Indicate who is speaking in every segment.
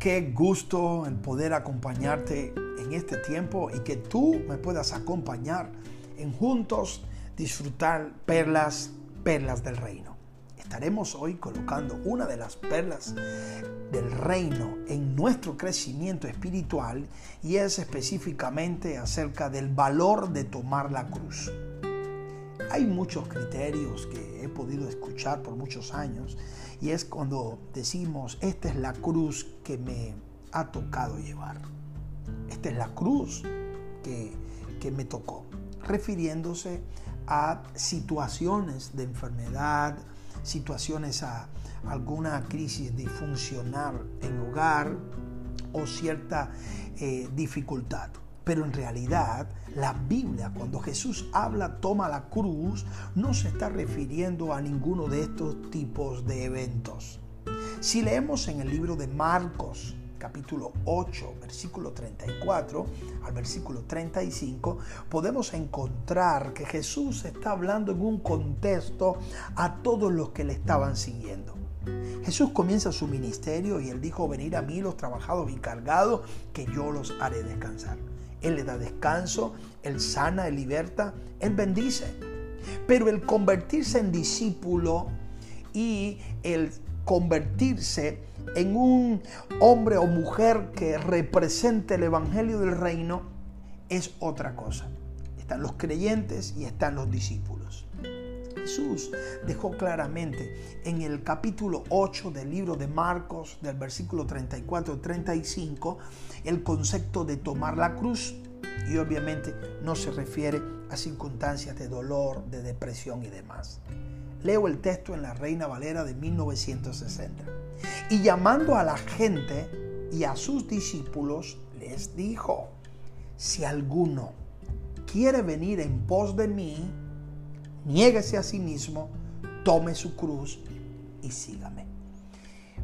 Speaker 1: Qué gusto el poder acompañarte en este tiempo y que tú me puedas acompañar en juntos disfrutar perlas, perlas del reino. Estaremos hoy colocando una de las perlas del reino en nuestro crecimiento espiritual y es específicamente acerca del valor de tomar la cruz. Hay muchos criterios que he podido escuchar por muchos años y es cuando decimos, esta es la cruz que me ha tocado llevar. Esta es la cruz que, que me tocó, refiriéndose a situaciones de enfermedad, situaciones a alguna crisis disfuncional en hogar o cierta eh, dificultad. Pero en realidad la Biblia, cuando Jesús habla toma la cruz, no se está refiriendo a ninguno de estos tipos de eventos. Si leemos en el libro de Marcos, capítulo 8, versículo 34 al versículo 35, podemos encontrar que Jesús está hablando en un contexto a todos los que le estaban siguiendo. Jesús comienza su ministerio y él dijo, venir a mí los trabajados y cargados, que yo los haré descansar. Él le da descanso, Él sana, Él liberta, Él bendice. Pero el convertirse en discípulo y el convertirse en un hombre o mujer que represente el Evangelio del Reino es otra cosa. Están los creyentes y están los discípulos. Jesús dejó claramente en el capítulo 8 del libro de Marcos, del versículo 34 35, el concepto de tomar la cruz. Y obviamente no se refiere a circunstancias de dolor, de depresión y demás. Leo el texto en la Reina Valera de 1960. Y llamando a la gente y a sus discípulos, les dijo, si alguno quiere venir en pos de mí, niéguese a sí mismo, tome su cruz y sígame.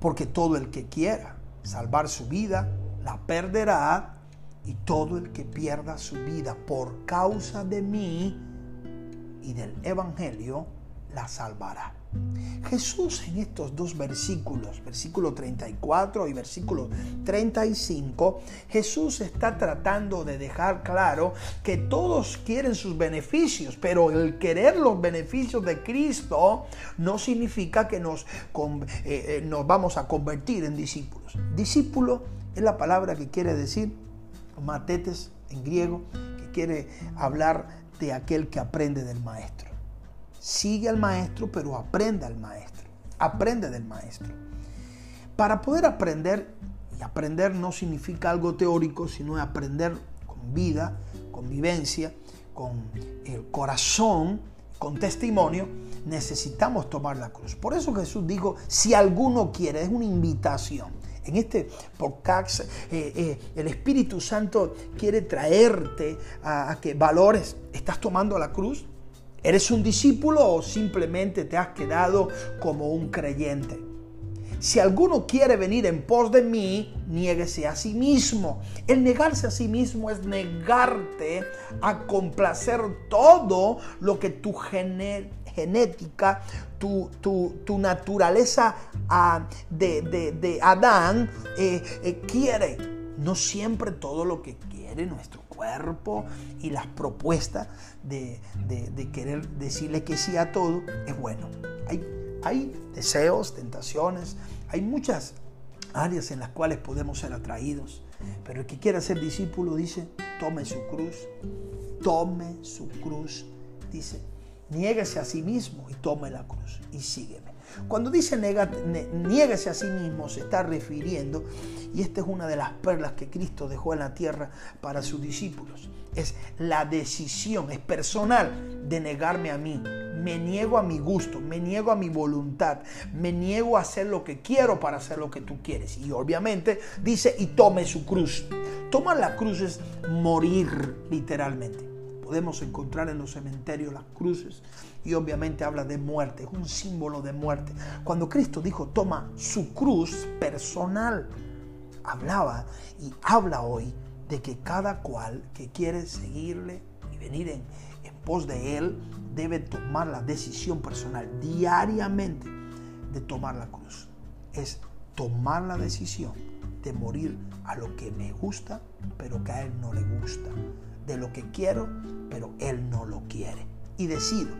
Speaker 1: Porque todo el que quiera salvar su vida, la perderá, y todo el que pierda su vida por causa de mí y del Evangelio, la salvará. Jesús en estos dos versículos, versículo 34 y versículo 35, Jesús está tratando de dejar claro que todos quieren sus beneficios, pero el querer los beneficios de Cristo no significa que nos, eh, eh, nos vamos a convertir en discípulos. Discípulo es la palabra que quiere decir matetes en griego, que quiere hablar de aquel que aprende del maestro sigue al maestro, pero aprende al maestro. Aprende del maestro. Para poder aprender, y aprender no significa algo teórico, sino aprender con vida, con vivencia, con el corazón, con testimonio, necesitamos tomar la cruz. Por eso Jesús dijo, si alguno quiere, es una invitación. En este podcast, eh, eh, el Espíritu Santo quiere traerte a, a que valores, ¿estás tomando la cruz? ¿Eres un discípulo o simplemente te has quedado como un creyente? Si alguno quiere venir en pos de mí, niéguese a sí mismo. El negarse a sí mismo es negarte a complacer todo lo que tu genética, tu, tu, naturaleza ah, de, Adán eh, eh, quiere. No siempre todo lo que quiere nuestro cuerpo y las propuestas de, querer decirle que sí a todo es bueno. Hay, hay deseos, tentaciones, hay muchas áreas en las cuales podemos ser atraídos. Pero el que quiera ser discípulo dice, tome su cruz, tome su cruz, dice, niéguese a sí mismo y tome la cruz y sígueme. Cuando dice niéguese a sí mismo, se está refiriendo, y esta es una de las perlas que Cristo dejó en la tierra para sus discípulos, es la decisión, es personal de negarme a mí. Me niego a mi gusto, me niego a mi voluntad, me niego a hacer lo que quiero para hacer lo que tú quieres. Y obviamente dice, y tome su cruz. Tomar la cruz es morir literalmente podemos encontrar en los cementerios las cruces y obviamente habla de muerte, es un símbolo de muerte. Cuando Cristo dijo, toma su cruz personal, hablaba y habla hoy de que cada cual que quiere seguirle y venir en, en pos de él debe tomar la decisión personal diariamente de tomar la cruz. Es tomar la decisión de morir a lo que me gusta, pero que a Él no le gusta, de lo que quiero, pero Él no lo quiere. Y decido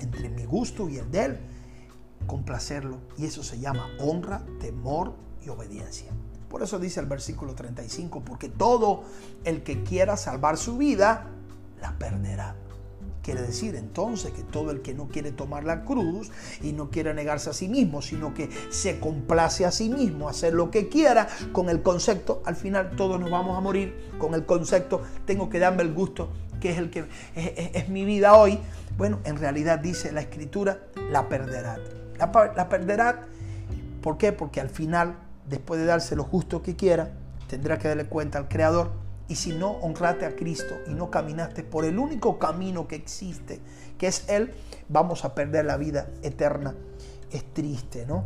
Speaker 1: entre mi gusto y el de Él, complacerlo. Y eso se llama honra, temor y obediencia. Por eso dice el versículo 35, porque todo el que quiera salvar su vida, la perderá. Quiere decir entonces que todo el que no quiere tomar la cruz y no quiere negarse a sí mismo, sino que se complace a sí mismo, hacer lo que quiera, con el concepto, al final todos nos vamos a morir, con el concepto, tengo que darme el gusto, que es el que es, mi vida hoy. Bueno, en realidad dice la escritura, la perderá. La, la perderá, ¿por qué? Porque al final, después de darse lo justo que quiera, tendrá que darle cuenta al Creador y si no honraste a Cristo y no caminaste por el único camino que existe, que es Él, vamos a perder la vida eterna. Es triste, ¿no?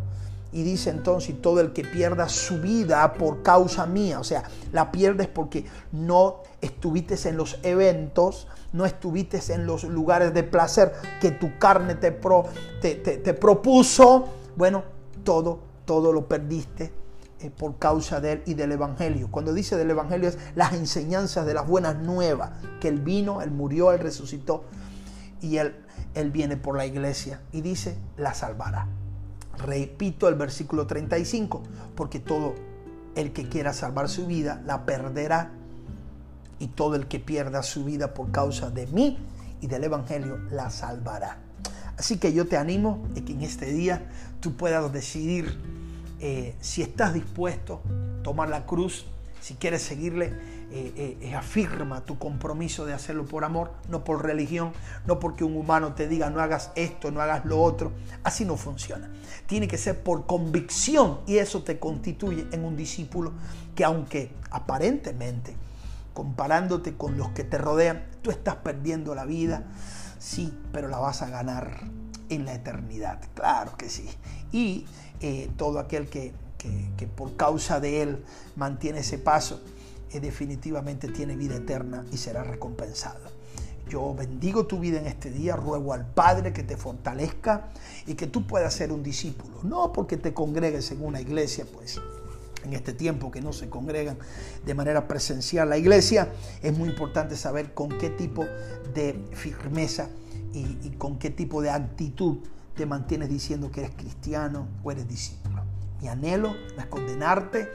Speaker 1: Y dice entonces, todo el que pierda su vida por causa mía, o sea, la pierdes porque no estuviste en los eventos, no estuviste en los lugares de placer que tu carne te, te, te propuso, bueno, todo, todo lo perdiste eh, por causa de él y del Evangelio. Cuando dice del Evangelio es las enseñanzas de las buenas nuevas, que él vino, él murió, él resucitó y él, él viene por la iglesia y dice, la salvará. Repito el versículo 35, porque todo el que quiera salvar su vida la perderá y todo el que pierda su vida por causa de mí y del Evangelio la salvará. Así que yo te animo a que en este día tú puedas decidir eh, si estás dispuesto a tomar la cruz, si quieres seguirle, eh, eh, afirma tu compromiso de hacerlo por amor, no por religión, no porque un humano te diga no hagas esto, no hagas lo otro. Así no funciona. Tiene que ser por convicción y eso te constituye en un discípulo que aunque aparentemente, comparándote con los que te rodean, tú estás perdiendo la vida, sí, pero la vas a ganar en la eternidad. Claro que sí. Y eh, todo aquel que, por causa de Él mantiene ese paso, eh, definitivamente tiene vida eterna y será recompensado. Yo bendigo tu vida en este día, ruego al Padre que te fortalezca y que tú puedas ser un discípulo. No porque te congregues en una iglesia, pues en este tiempo que no se congregan de manera presencial la iglesia, es muy importante saber con qué tipo de firmeza y con qué tipo de actitud te mantienes diciendo que eres cristiano o eres discípulo. Mi anhelo no es condenarte,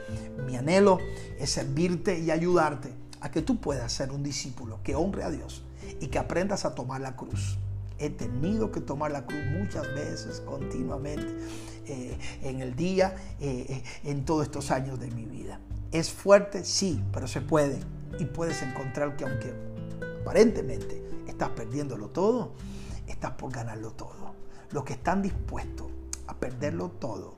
Speaker 1: mi anhelo es servirte y ayudarte a que tú puedas ser un discípulo que honre a Dios y que aprendas a tomar la cruz. He tenido que tomar la cruz muchas veces, continuamente, eh, en el día, eh, eh, en todos estos años de mi vida. ¿Es fuerte? Sí, pero se puede. Y puedes encontrar que aunque aparentemente estás perdiéndolo todo, estás por ganarlo todo. Los que están dispuestos a perderlo todo,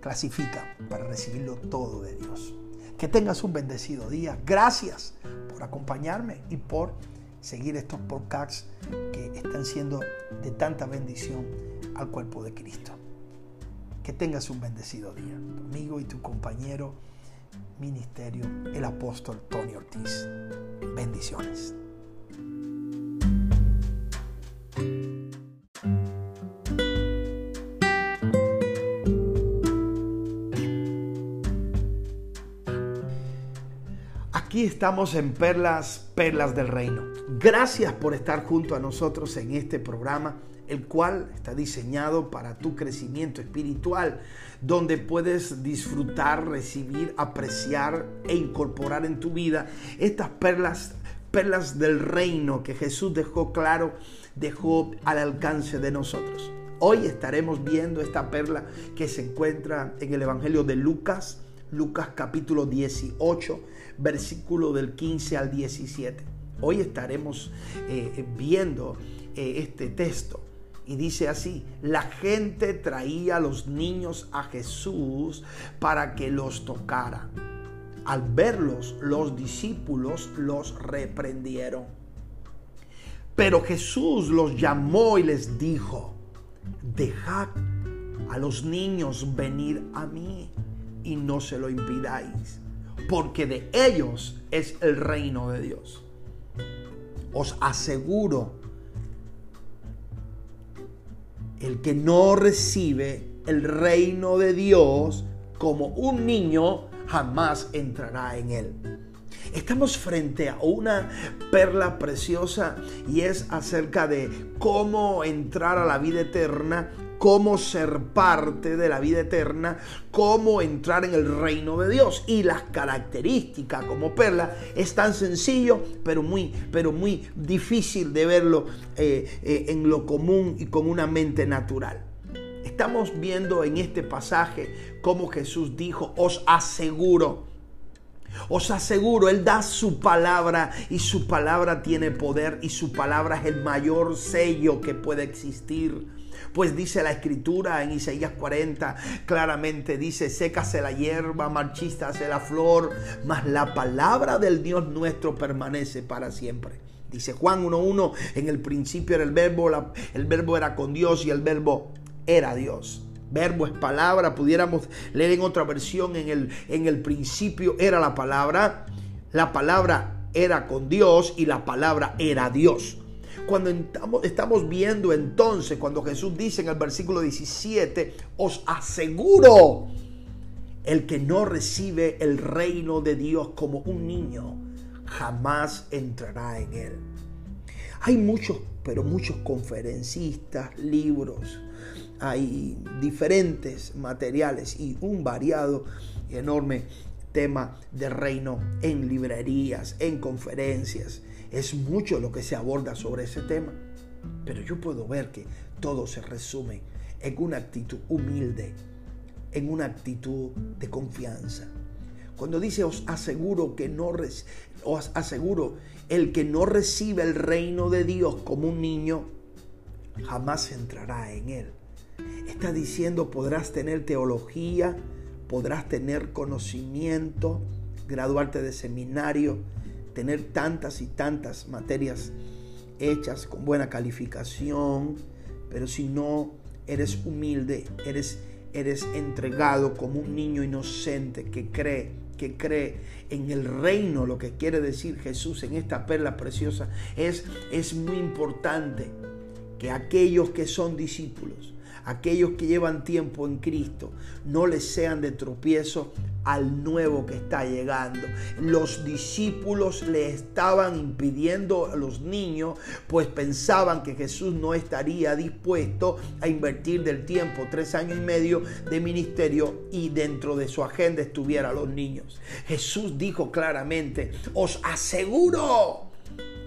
Speaker 1: clasifican para recibirlo todo de Dios. Que tengas un bendecido día. Gracias por acompañarme y por seguir estos podcasts que están siendo de tanta bendición al cuerpo de Cristo. Que tengas un bendecido día. Amigo y tu compañero ministerio, el apóstol Tony Ortiz. Bendiciones. Aquí estamos en Perlas, Perlas del Reino. Gracias por estar junto a nosotros en este programa, el cual está diseñado para tu crecimiento espiritual, donde puedes disfrutar, recibir, apreciar e incorporar en tu vida estas perlas, perlas del reino que Jesús dejó claro, dejó al alcance de nosotros. Hoy estaremos viendo esta perla que se encuentra en el Evangelio de Lucas, Lucas capítulo 18 versículo del 15 al 17. Hoy estaremos eh, viendo eh, este texto. Y dice así, la gente traía a los niños a Jesús para que los tocara. Al verlos, los discípulos los reprendieron. Pero Jesús los llamó y les dijo, dejad a los niños venir a mí y no se lo impidáis porque de ellos es el reino de Dios. Os aseguro, el que no recibe el reino de Dios como un niño, jamás entrará en él. Estamos frente a una perla preciosa y es acerca de cómo entrar a la vida eterna cómo ser parte de la vida eterna, cómo entrar en el reino de Dios. Y las características como perla es tan sencillo, pero muy, pero muy difícil de verlo eh, eh, en lo común y con una mente natural. Estamos viendo en este pasaje cómo Jesús dijo, os aseguro, os aseguro, Él da su palabra y su palabra tiene poder y su palabra es el mayor sello que puede existir pues dice la escritura en Isaías 40, claramente dice, sécase la hierba, marchístase la flor, mas la palabra del Dios nuestro permanece para siempre. Dice Juan 1.1, en el principio era el verbo, el verbo era con Dios y el verbo era Dios. Verbo es palabra, pudiéramos leer en otra versión, en el, en el principio era la palabra, la palabra era con Dios y la palabra era Dios. Cuando estamos viendo entonces, cuando Jesús dice en el versículo 17, os aseguro, el que no recibe el reino de Dios como un niño, jamás entrará en él. Hay muchos, pero muchos conferencistas, libros, hay diferentes materiales y un variado y enorme tema de reino en librerías, en conferencias. Es mucho lo que se aborda sobre ese tema, pero yo puedo ver que todo se resume en una actitud humilde, en una actitud de confianza. Cuando dice os aseguro que no os aseguro el que no recibe el reino de Dios como un niño jamás entrará en él. Está diciendo podrás tener teología, podrás tener conocimiento, graduarte de seminario, tener tantas y tantas materias hechas con buena calificación, pero si no eres humilde, eres, eres entregado como un niño inocente que cree, que cree en el reino, lo que quiere decir Jesús en esta perla preciosa, es, es muy importante que aquellos que son discípulos, aquellos que llevan tiempo en Cristo, no les sean de tropiezo al nuevo que está llegando. Los discípulos le estaban impidiendo a los niños, pues pensaban que Jesús no estaría dispuesto a invertir del tiempo, tres años y medio de ministerio y dentro de su agenda estuviera los niños. Jesús dijo claramente, os aseguro,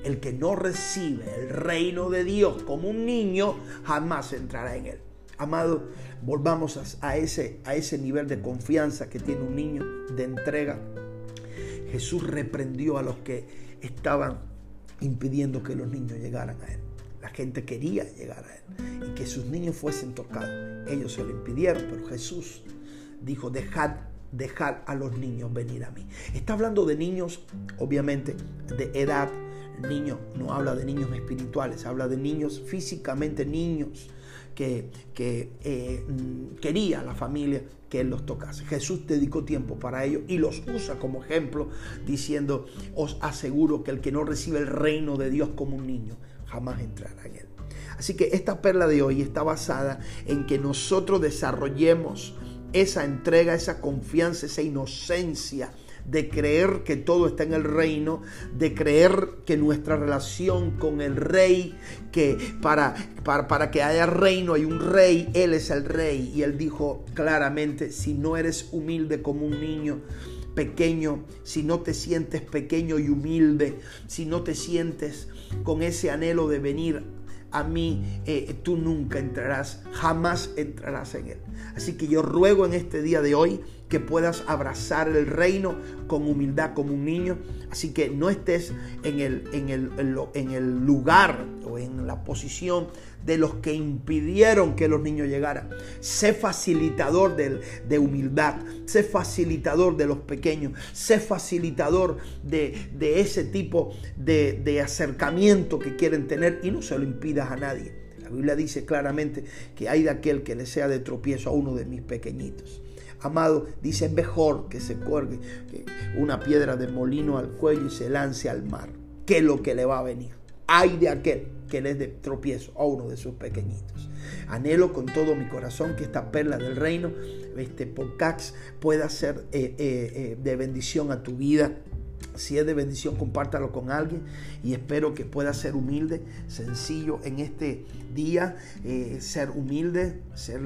Speaker 1: el que no recibe el reino de Dios como un niño, jamás entrará en él. Amado, volvamos a, ese, a ese nivel de confianza que tiene un niño, de entrega. Jesús reprendió a los que estaban impidiendo que los niños llegaran a Él. La gente quería llegar a Él y que sus niños fuesen tocados. Ellos se lo impidieron, pero Jesús dijo, dejad, dejad a los niños venir a mí. Está hablando de niños, obviamente, de edad. Niño no habla de niños espirituales, habla de niños físicamente, niños que, eh, quería la familia que Él los tocase. Jesús dedicó tiempo para ello y los usa como ejemplo diciendo, os aseguro que el que no recibe el reino de Dios como un niño, jamás entrará en Él. Así que esta perla de hoy está basada en que nosotros desarrollemos esa entrega, esa confianza, esa inocencia de creer que todo está en el reino, de creer que nuestra relación con el rey, que para, para, para, que haya reino hay un rey, Él es el rey. Y Él dijo claramente, si no eres humilde como un niño, pequeño, si no te sientes pequeño y humilde, si no te sientes con ese anhelo de venir a mí, eh, tú nunca entrarás, jamás entrarás en él. Así que yo ruego en este día de hoy que puedas abrazar el reino con humildad como un niño. Así que no estés en el, en el, en el lugar o en la posición de los que impidieron que los niños llegaran. Sé facilitador de, de humildad, sé facilitador de los pequeños, sé facilitador de, de ese tipo de, de acercamiento que quieren tener y no se lo impidas a nadie. La Biblia dice claramente que hay de aquel que le sea de tropiezo a uno de mis pequeñitos. Amado, dice mejor que se cuelgue una piedra de molino al cuello y se lance al mar, que lo que le va a venir. Ay de aquel que les de tropiezo a uno de sus pequeñitos. Anhelo con todo mi corazón que esta perla del reino, este podcast, pueda ser eh, eh, eh, de bendición a tu vida. Si es de bendición, compártalo con alguien y espero que pueda ser humilde, sencillo en este día, ser humilde, ser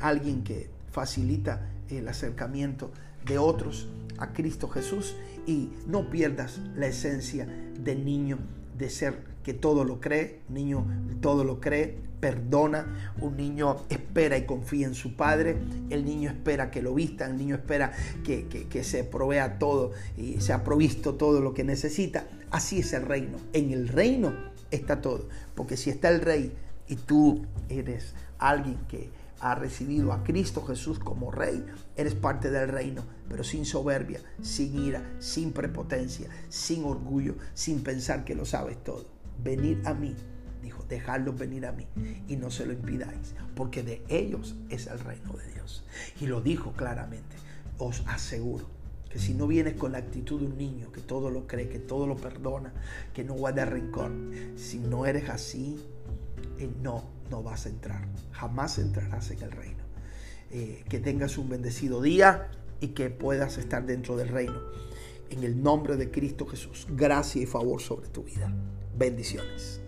Speaker 1: alguien que facilita el acercamiento de otros a Cristo Jesús y no pierdas la esencia del niño de ser que todo lo cree, niño todo lo cree, perdona, un niño espera y confía en su padre, el niño espera que lo vista, el niño espera que, que, se provea todo y se ha provisto todo lo que necesita. Así es el reino. En el reino está todo, porque si está el rey y tú eres alguien que ha recibido a Cristo Jesús como rey, eres parte del reino, pero sin soberbia, sin ira, sin prepotencia, sin orgullo, sin pensar que lo sabes todo. Venid a mí, dijo, dejadlos venir a mí y no se lo impidáis, porque de ellos es el reino de Dios. Y lo dijo claramente, os aseguro que si no vienes con la actitud de un niño que todo lo cree, que todo lo perdona, que no guarda rencor, si no eres así, eh, no, no vas a entrar. Jamás entrarás en el reino. Eh, que tengas un bendecido día y que puedas estar dentro del reino. En el nombre de Cristo Jesús, gracia y favor sobre tu vida. Bendiciones.